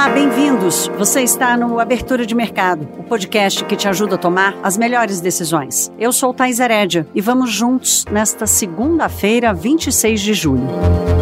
Olá, bem-vindos. Você está no Abertura de Mercado, o podcast que te ajuda a tomar as melhores decisões. Eu sou Thais Herédia e vamos juntos nesta segunda-feira, 26 de julho.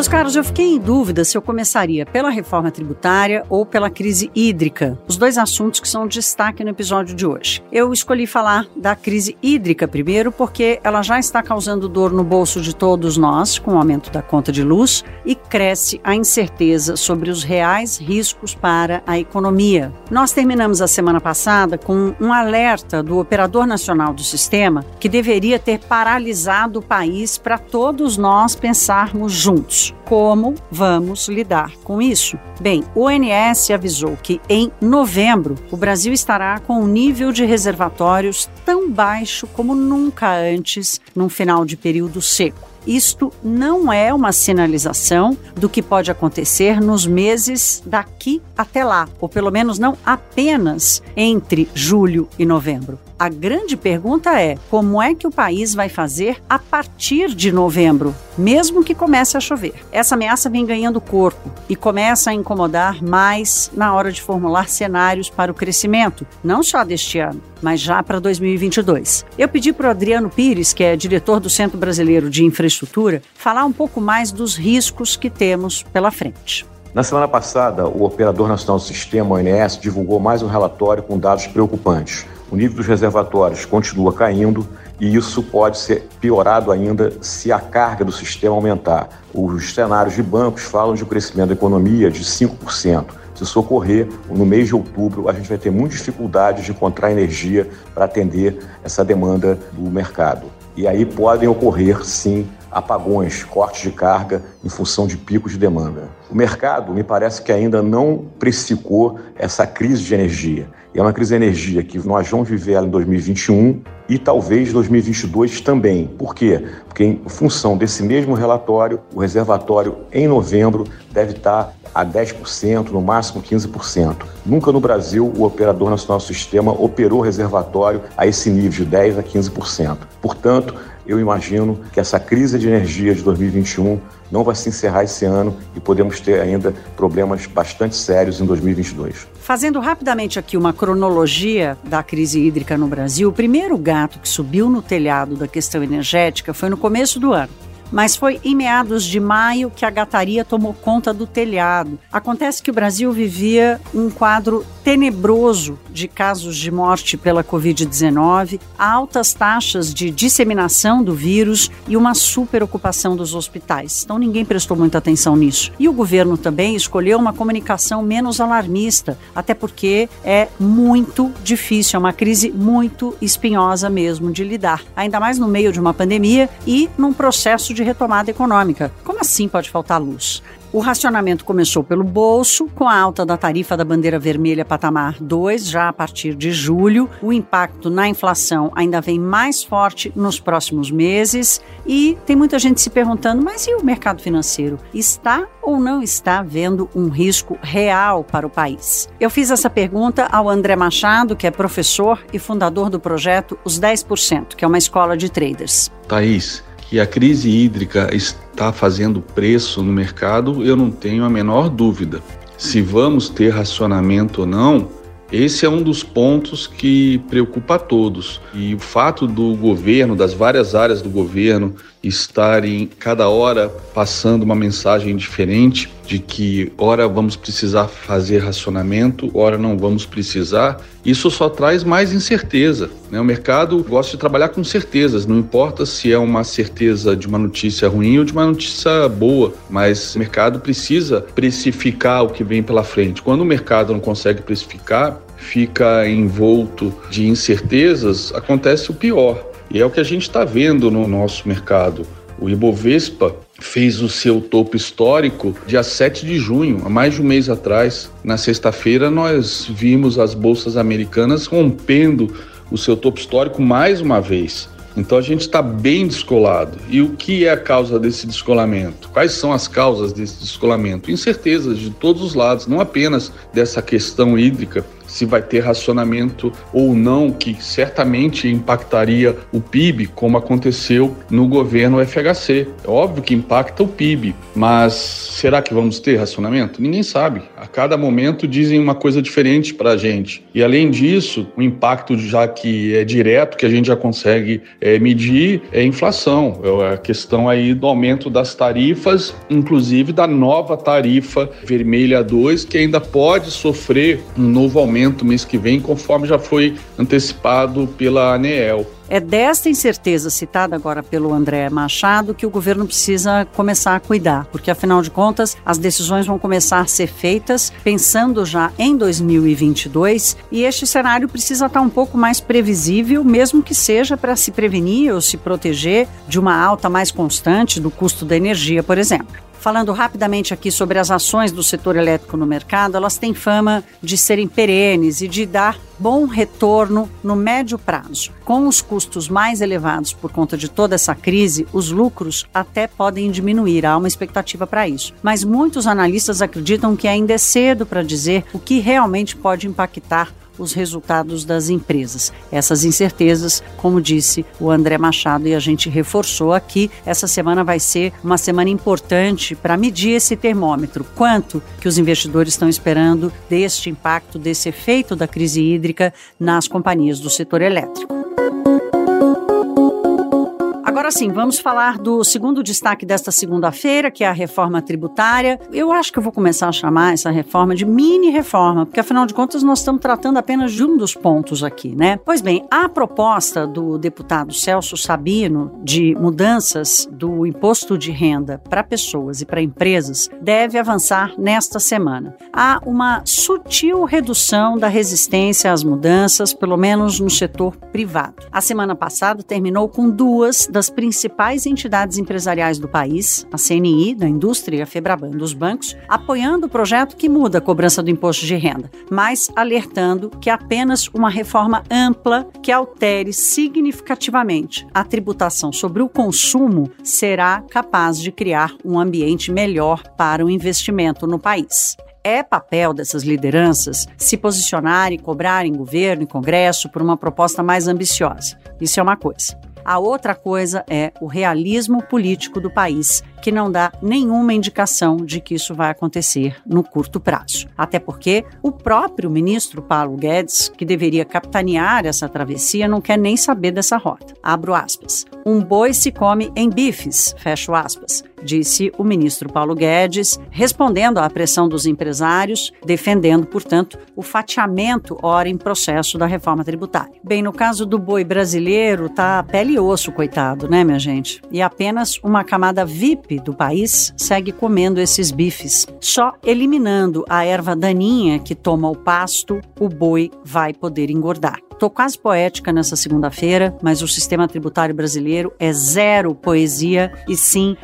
Meus caros, eu fiquei em dúvida se eu começaria pela reforma tributária ou pela crise hídrica, os dois assuntos que são destaque no episódio de hoje. Eu escolhi falar da crise hídrica primeiro porque ela já está causando dor no bolso de todos nós com o aumento da conta de luz e cresce a incerteza sobre os reais riscos para a economia. Nós terminamos a semana passada com um alerta do operador nacional do sistema que deveria ter paralisado o país para todos nós pensarmos juntos. Como vamos lidar com isso? Bem, o ONS avisou que em novembro o Brasil estará com um nível de reservatórios tão baixo como nunca antes num final de período seco. Isto não é uma sinalização do que pode acontecer nos meses daqui até lá, ou pelo menos não apenas entre julho e novembro. A grande pergunta é: como é que o país vai fazer a partir de novembro, mesmo que comece a chover? Essa ameaça vem ganhando corpo e começa a incomodar mais na hora de formular cenários para o crescimento, não só deste ano, mas já para 2022. Eu pedi para o Adriano Pires, que é diretor do Centro Brasileiro de Infraestrutura, falar um pouco mais dos riscos que temos pela frente. Na semana passada, o Operador Nacional do Sistema, ONS, divulgou mais um relatório com dados preocupantes o nível dos reservatórios continua caindo e isso pode ser piorado ainda se a carga do sistema aumentar. Os cenários de bancos falam de um crescimento da economia de 5%. Se isso ocorrer, no mês de outubro, a gente vai ter muita dificuldade de encontrar energia para atender essa demanda do mercado. E aí podem ocorrer, sim, apagões, cortes de carga em função de picos de demanda. O mercado me parece que ainda não precificou essa crise de energia. E é uma crise de energia que nós vamos viver ela em 2021 e talvez 2022 também. Por quê? Porque em função desse mesmo relatório, o reservatório em novembro deve estar a 10%, no máximo 15%. Nunca no Brasil o operador nacional do sistema operou reservatório a esse nível de 10 a 15%. Portanto, eu imagino que essa crise de energia de 2021 não vai se encerrar esse ano e podemos ter ainda problemas bastante sérios em 2022. Fazendo rapidamente aqui uma cronologia da crise hídrica no Brasil, o primeiro gato que subiu no telhado da questão energética foi no começo do ano mas foi em meados de maio que a gataria tomou conta do telhado. Acontece que o Brasil vivia um quadro tenebroso de casos de morte pela Covid-19, altas taxas de disseminação do vírus e uma superocupação dos hospitais. Então ninguém prestou muita atenção nisso. E o governo também escolheu uma comunicação menos alarmista, até porque é muito difícil, é uma crise muito espinhosa mesmo de lidar, ainda mais no meio de uma pandemia e num processo de de retomada econômica. Como assim pode faltar luz? O racionamento começou pelo bolso, com a alta da tarifa da bandeira vermelha patamar 2, já a partir de julho. O impacto na inflação ainda vem mais forte nos próximos meses. E tem muita gente se perguntando: mas e o mercado financeiro? Está ou não está vendo um risco real para o país? Eu fiz essa pergunta ao André Machado, que é professor e fundador do projeto Os 10%, que é uma escola de traders. Thaís, que a crise hídrica está fazendo preço no mercado, eu não tenho a menor dúvida. Se vamos ter racionamento ou não, esse é um dos pontos que preocupa a todos. E o fato do governo, das várias áreas do governo, estarem cada hora passando uma mensagem diferente de que ora vamos precisar fazer racionamento, ora não vamos precisar, isso só traz mais incerteza. Né? O mercado gosta de trabalhar com certezas, não importa se é uma certeza de uma notícia ruim ou de uma notícia boa, mas o mercado precisa precificar o que vem pela frente. Quando o mercado não consegue precificar, fica envolto de incertezas, acontece o pior. E é o que a gente está vendo no nosso mercado. O Ibovespa fez o seu topo histórico dia 7 de junho, há mais de um mês atrás. Na sexta-feira, nós vimos as bolsas americanas rompendo o seu topo histórico mais uma vez. Então a gente está bem descolado. E o que é a causa desse descolamento? Quais são as causas desse descolamento? Incertezas de todos os lados, não apenas dessa questão hídrica, se vai ter racionamento ou não, que certamente impactaria o PIB, como aconteceu no governo FHC. É óbvio que impacta o PIB, mas será que vamos ter racionamento? Ninguém sabe. A cada momento dizem uma coisa diferente para a gente. E além disso, o impacto, já que é direto, que a gente já consegue é, medir, é a inflação. É a questão aí do aumento das tarifas, inclusive da nova tarifa vermelha 2, que ainda pode sofrer um novo aumento mês que vem, conforme já foi antecipado pela ANEEL. É desta incerteza citada agora pelo André Machado que o governo precisa começar a cuidar, porque afinal de contas as decisões vão começar a ser feitas pensando já em 2022 e este cenário precisa estar um pouco mais previsível, mesmo que seja para se prevenir ou se proteger de uma alta mais constante do custo da energia, por exemplo. Falando rapidamente aqui sobre as ações do setor elétrico no mercado, elas têm fama de serem perenes e de dar bom retorno no médio prazo. Com os custos mais elevados por conta de toda essa crise, os lucros até podem diminuir, há uma expectativa para isso. Mas muitos analistas acreditam que ainda é cedo para dizer o que realmente pode impactar os resultados das empresas. Essas incertezas, como disse o André Machado e a gente reforçou aqui, essa semana vai ser uma semana importante para medir esse termômetro. Quanto que os investidores estão esperando deste impacto, desse efeito da crise hídrica nas companhias do setor elétrico. Agora sim, vamos falar do segundo destaque desta segunda-feira, que é a reforma tributária. Eu acho que eu vou começar a chamar essa reforma de mini reforma, porque afinal de contas nós estamos tratando apenas de um dos pontos aqui, né? Pois bem, a proposta do deputado Celso Sabino de mudanças do imposto de renda para pessoas e para empresas deve avançar nesta semana. Há uma sutil redução da resistência às mudanças, pelo menos no setor privado. A semana passada terminou com duas das principais entidades empresariais do país, a CNI, da indústria e a Febraban dos bancos, apoiando o projeto que muda a cobrança do imposto de renda, mas alertando que apenas uma reforma ampla que altere significativamente a tributação sobre o consumo será capaz de criar um ambiente melhor para o investimento no país é papel dessas lideranças se posicionar e cobrar em governo e congresso por uma proposta mais ambiciosa. Isso é uma coisa. A outra coisa é o realismo político do país, que não dá nenhuma indicação de que isso vai acontecer no curto prazo. Até porque o próprio ministro Paulo Guedes, que deveria capitanear essa travessia, não quer nem saber dessa rota. Abro aspas. Um boi se come em bifes, fecho aspas, disse o ministro Paulo Guedes, respondendo à pressão dos empresários, defendendo, portanto, o fatiamento ora em processo da reforma tributária. Bem, no caso do boi brasileiro, tá pele e osso, coitado, né, minha gente? E apenas uma camada VIP do país segue comendo esses bifes. Só eliminando a erva daninha que toma o pasto, o boi vai poder engordar. Estou quase poética nessa segunda-feira, mas o sistema tributário brasileiro é zero poesia e sim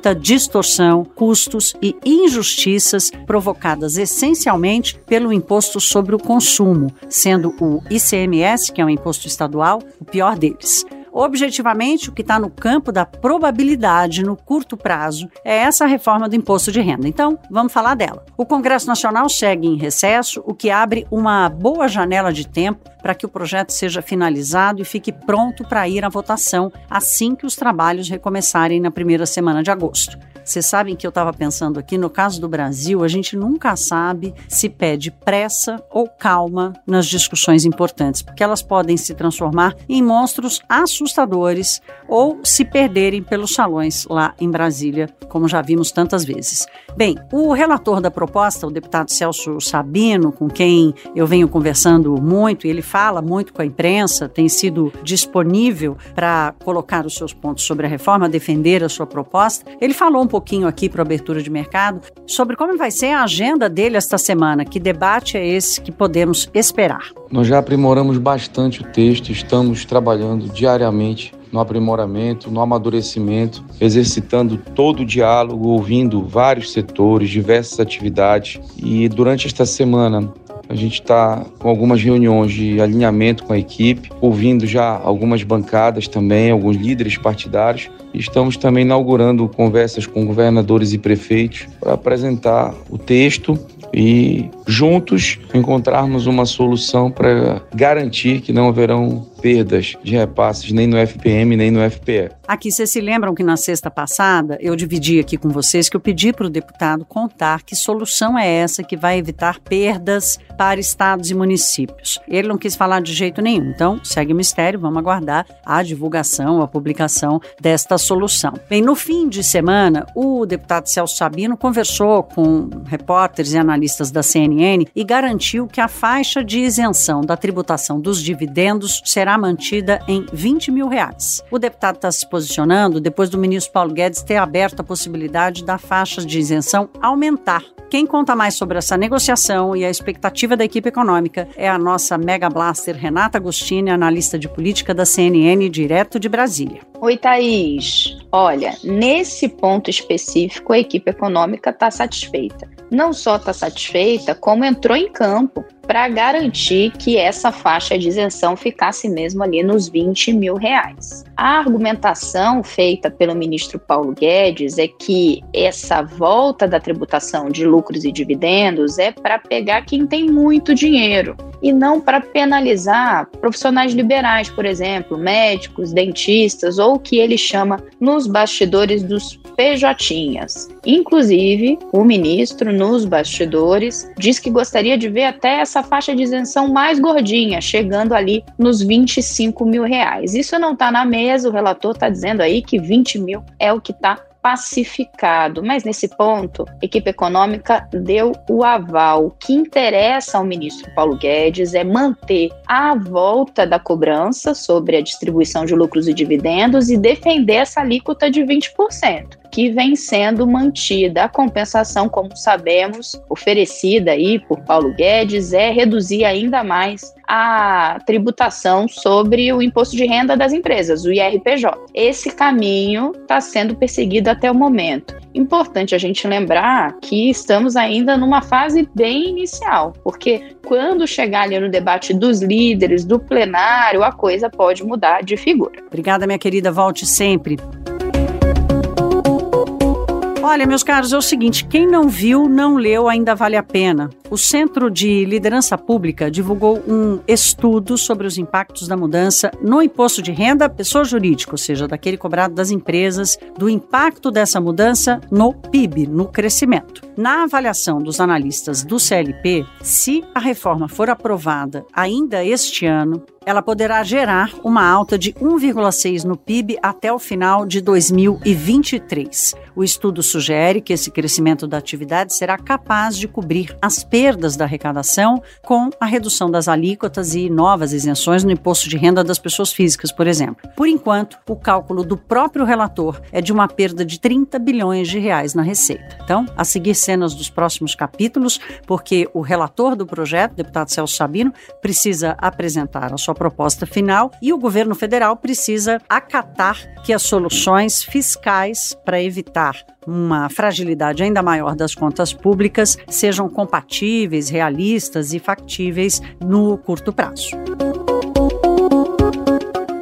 muita distorção, custos e injustiças provocadas essencialmente pelo imposto sobre o consumo, sendo o ICMS, que é um imposto estadual, o pior deles. Objetivamente, o que está no campo da probabilidade no curto prazo é essa reforma do imposto de renda. Então, vamos falar dela. O Congresso Nacional segue em recesso, o que abre uma boa janela de tempo para que o projeto seja finalizado e fique pronto para ir à votação assim que os trabalhos recomeçarem na primeira semana de agosto. Vocês sabem que eu estava pensando aqui, no caso do Brasil, a gente nunca sabe se pede pressa ou calma nas discussões importantes, porque elas podem se transformar em monstros assustadores ou se perderem pelos salões lá em Brasília, como já vimos tantas vezes. Bem, o relator da proposta, o deputado Celso Sabino, com quem eu venho conversando muito, e ele fala muito com a imprensa, tem sido disponível para colocar os seus pontos sobre a reforma, defender a sua proposta. Ele falou um pouquinho aqui para abertura de mercado sobre como vai ser a agenda dele esta semana. Que debate é esse que podemos esperar? Nós já aprimoramos bastante o texto, estamos trabalhando diariamente no aprimoramento, no amadurecimento, exercitando todo o diálogo, ouvindo vários setores, diversas atividades. E durante esta semana a gente está com algumas reuniões de alinhamento com a equipe, ouvindo já algumas bancadas também, alguns líderes partidários. Estamos também inaugurando conversas com governadores e prefeitos para apresentar o texto e juntos encontrarmos uma solução para garantir que não haverão perdas de repasses nem no FPM nem no FPE. Aqui vocês se lembram que na sexta passada eu dividi aqui com vocês que eu pedi para o deputado contar que solução é essa que vai evitar perdas para estados e municípios. Ele não quis falar de jeito nenhum, então segue o mistério, vamos aguardar a divulgação, a publicação desta solução. Bem, no fim de semana, o deputado Celso Sabino conversou com repórteres e analistas da CNN e garantiu que a faixa de isenção da tributação dos dividendos será mantida em 20 mil reais. O deputado está se posicionando depois do ministro Paulo Guedes ter aberto a possibilidade da faixa de isenção aumentar. Quem conta mais sobre essa negociação e a expectativa da equipe econômica é a nossa Mega Blaster Renata Agostini, analista de política da CNN, direto de Brasília. Oi, Thaís. Olha, nesse ponto específico, a equipe econômica está satisfeita. Não só está satisfeita, como entrou em campo para garantir que essa faixa de isenção ficasse mesmo ali nos 20 mil reais. A argumentação feita pelo ministro Paulo Guedes é que essa volta da tributação de lucros e dividendos é para pegar quem tem muito dinheiro e não para penalizar profissionais liberais, por exemplo, médicos, dentistas ou o que ele chama nos bastidores dos PJinhas. Inclusive, o ministro, nos bastidores, diz que gostaria de ver até essa faixa de isenção mais gordinha, chegando ali nos 25 mil reais. Isso não está na mesa, o relator está dizendo aí que 20 mil é o que está pacificado. Mas nesse ponto, a equipe econômica deu o aval. O que interessa ao ministro Paulo Guedes é manter a volta da cobrança sobre a distribuição de lucros e dividendos e defender essa alíquota de 20% que vem sendo mantida. A compensação, como sabemos, oferecida aí por Paulo Guedes, é reduzir ainda mais a tributação sobre o imposto de renda das empresas, o IRPJ. Esse caminho está sendo perseguido até o momento. Importante a gente lembrar que estamos ainda numa fase bem inicial, porque quando chegar ali no debate dos líderes, do plenário, a coisa pode mudar de figura. Obrigada, minha querida. Volte sempre. Olha, meus caros, é o seguinte: quem não viu, não leu, ainda vale a pena. O Centro de Liderança Pública divulgou um estudo sobre os impactos da mudança no imposto de renda pessoa jurídica, ou seja, daquele cobrado das empresas, do impacto dessa mudança no PIB, no crescimento. Na avaliação dos analistas do CLP, se a reforma for aprovada ainda este ano, ela poderá gerar uma alta de 1,6 no PIB até o final de 2023. O estudo sugere que esse crescimento da atividade será capaz de cobrir as perdas da arrecadação com a redução das alíquotas e novas isenções no imposto de renda das pessoas físicas, por exemplo. Por enquanto, o cálculo do próprio relator é de uma perda de 30 bilhões de reais na receita. Então, a seguir cenas dos próximos capítulos, porque o relator do projeto, deputado Celso Sabino, precisa apresentar a sua sua proposta final e o governo federal precisa acatar que as soluções fiscais para evitar uma fragilidade ainda maior das contas públicas sejam compatíveis, realistas e factíveis no curto prazo.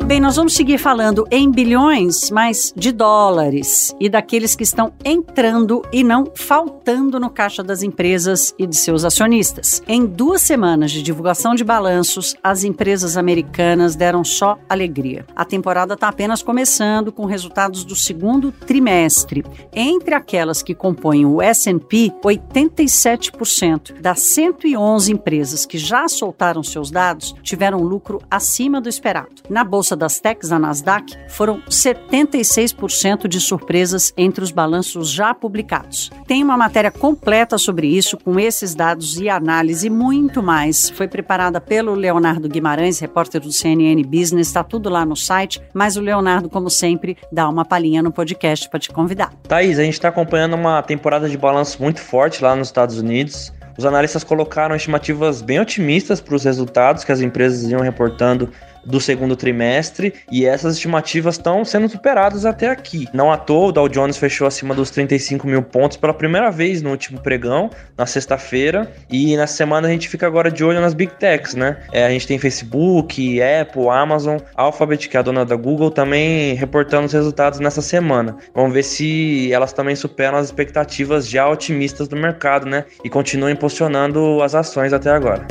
Bem, nós vamos seguir falando em bilhões, mas de dólares e daqueles que estão entrando e não faltando no caixa das empresas e de seus acionistas. Em duas semanas de divulgação de balanços, as empresas americanas deram só alegria. A temporada está apenas começando com resultados do segundo trimestre. Entre aquelas que compõem o S&P, 87% das 111 empresas que já soltaram seus dados tiveram lucro acima do esperado. Na bolsa das techs, a Nasdaq, foram 76% de surpresas entre os balanços já publicados. Tem uma matéria completa sobre isso, com esses dados e análise e muito mais. Foi preparada pelo Leonardo Guimarães, repórter do CNN Business, está tudo lá no site, mas o Leonardo, como sempre, dá uma palhinha no podcast para te convidar. Thaís, a gente está acompanhando uma temporada de balanço muito forte lá nos Estados Unidos. Os analistas colocaram estimativas bem otimistas para os resultados que as empresas iam reportando do segundo trimestre e essas estimativas estão sendo superadas até aqui. Não à toa, o Dow Jones fechou acima dos 35 mil pontos pela primeira vez no último pregão, na sexta-feira, e na semana a gente fica agora de olho nas Big Techs, né? É, a gente tem Facebook, Apple, Amazon, Alphabet, que é a dona da Google, também reportando os resultados nessa semana. Vamos ver se elas também superam as expectativas já otimistas do mercado, né? E continuam impulsionando as ações até agora.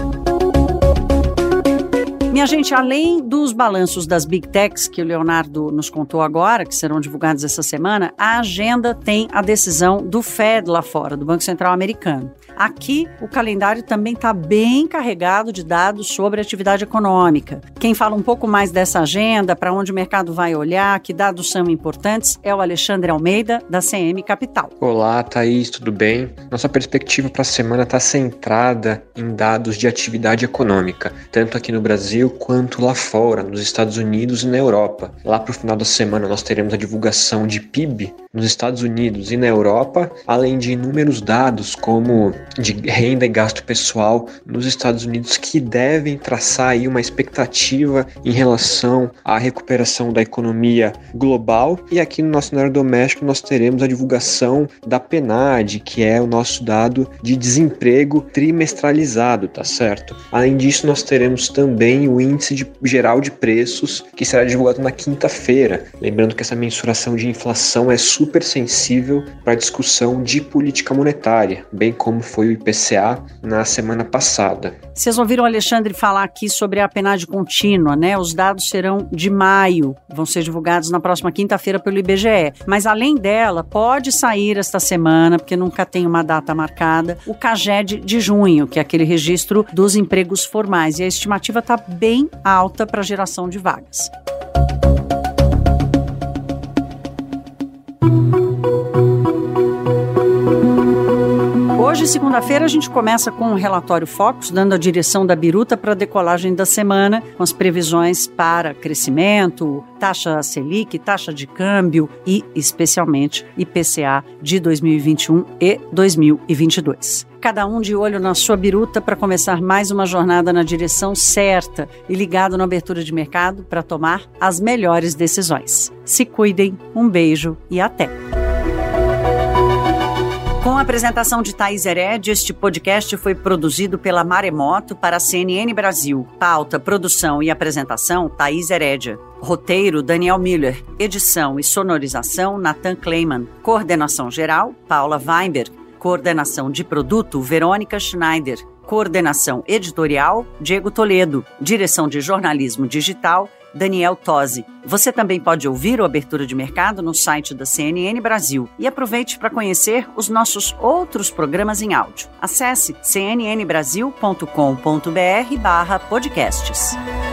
Minha gente, além dos balanços das Big Techs que o Leonardo nos contou agora, que serão divulgados essa semana, a agenda tem a decisão do Fed lá fora, do Banco Central Americano. Aqui, o calendário também está bem carregado de dados sobre atividade econômica. Quem fala um pouco mais dessa agenda, para onde o mercado vai olhar, que dados são importantes, é o Alexandre Almeida, da CM Capital. Olá, Thaís, tudo bem? Nossa perspectiva para a semana está centrada em dados de atividade econômica, tanto aqui no Brasil quanto lá fora, nos Estados Unidos e na Europa. Lá para o final da semana, nós teremos a divulgação de PIB nos Estados Unidos e na Europa, além de inúmeros dados como de renda e gasto pessoal nos Estados Unidos que devem traçar aí uma expectativa em relação à recuperação da economia global. E aqui no nosso cenário doméstico nós teremos a divulgação da PNAD, que é o nosso dado de desemprego trimestralizado, tá certo? Além disso, nós teremos também o índice de, geral de preços, que será divulgado na quinta-feira. Lembrando que essa mensuração de inflação é super sensível para a discussão de política monetária, bem como foi o IPCA na semana passada. Vocês ouviram o Alexandre falar aqui sobre a PNAD contínua, né? Os dados serão de maio, vão ser divulgados na próxima quinta-feira pelo IBGE. Mas além dela, pode sair esta semana, porque nunca tem uma data marcada, o CAGED de junho, que é aquele registro dos empregos formais. E a estimativa está bem alta para geração de vagas. Hoje, segunda-feira, a gente começa com um relatório Focus, dando a direção da biruta para a decolagem da semana, com as previsões para crescimento, taxa Selic, taxa de câmbio e, especialmente, IPCA de 2021 e 2022 cada um de olho na sua biruta para começar mais uma jornada na direção certa e ligado na abertura de mercado para tomar as melhores decisões. Se cuidem, um beijo e até! Com a apresentação de Thais Hered, este podcast foi produzido pela Maremoto para a CNN Brasil. Pauta, produção e apresentação, Thais Herédia. Roteiro, Daniel Miller. Edição e sonorização, Nathan Kleiman. Coordenação geral, Paula Weinberg. Coordenação de produto, Verônica Schneider. Coordenação editorial, Diego Toledo. Direção de jornalismo digital, Daniel Tosi. Você também pode ouvir o Abertura de Mercado no site da CNN Brasil e aproveite para conhecer os nossos outros programas em áudio. Acesse cnnbrasil.com.br/podcasts.